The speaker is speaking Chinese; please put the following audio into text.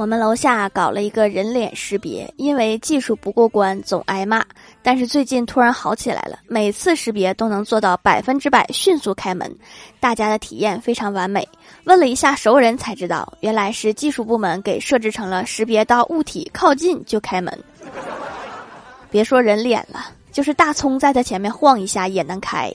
我们楼下搞了一个人脸识别，因为技术不过关，总挨骂。但是最近突然好起来了，每次识别都能做到百分之百迅速开门。大家的体验非常完美，问了一下熟人才知道，原来是技术部门给设置成了识别到物体靠近就开门。别说人脸了，就是大葱在它前面晃一下也能开。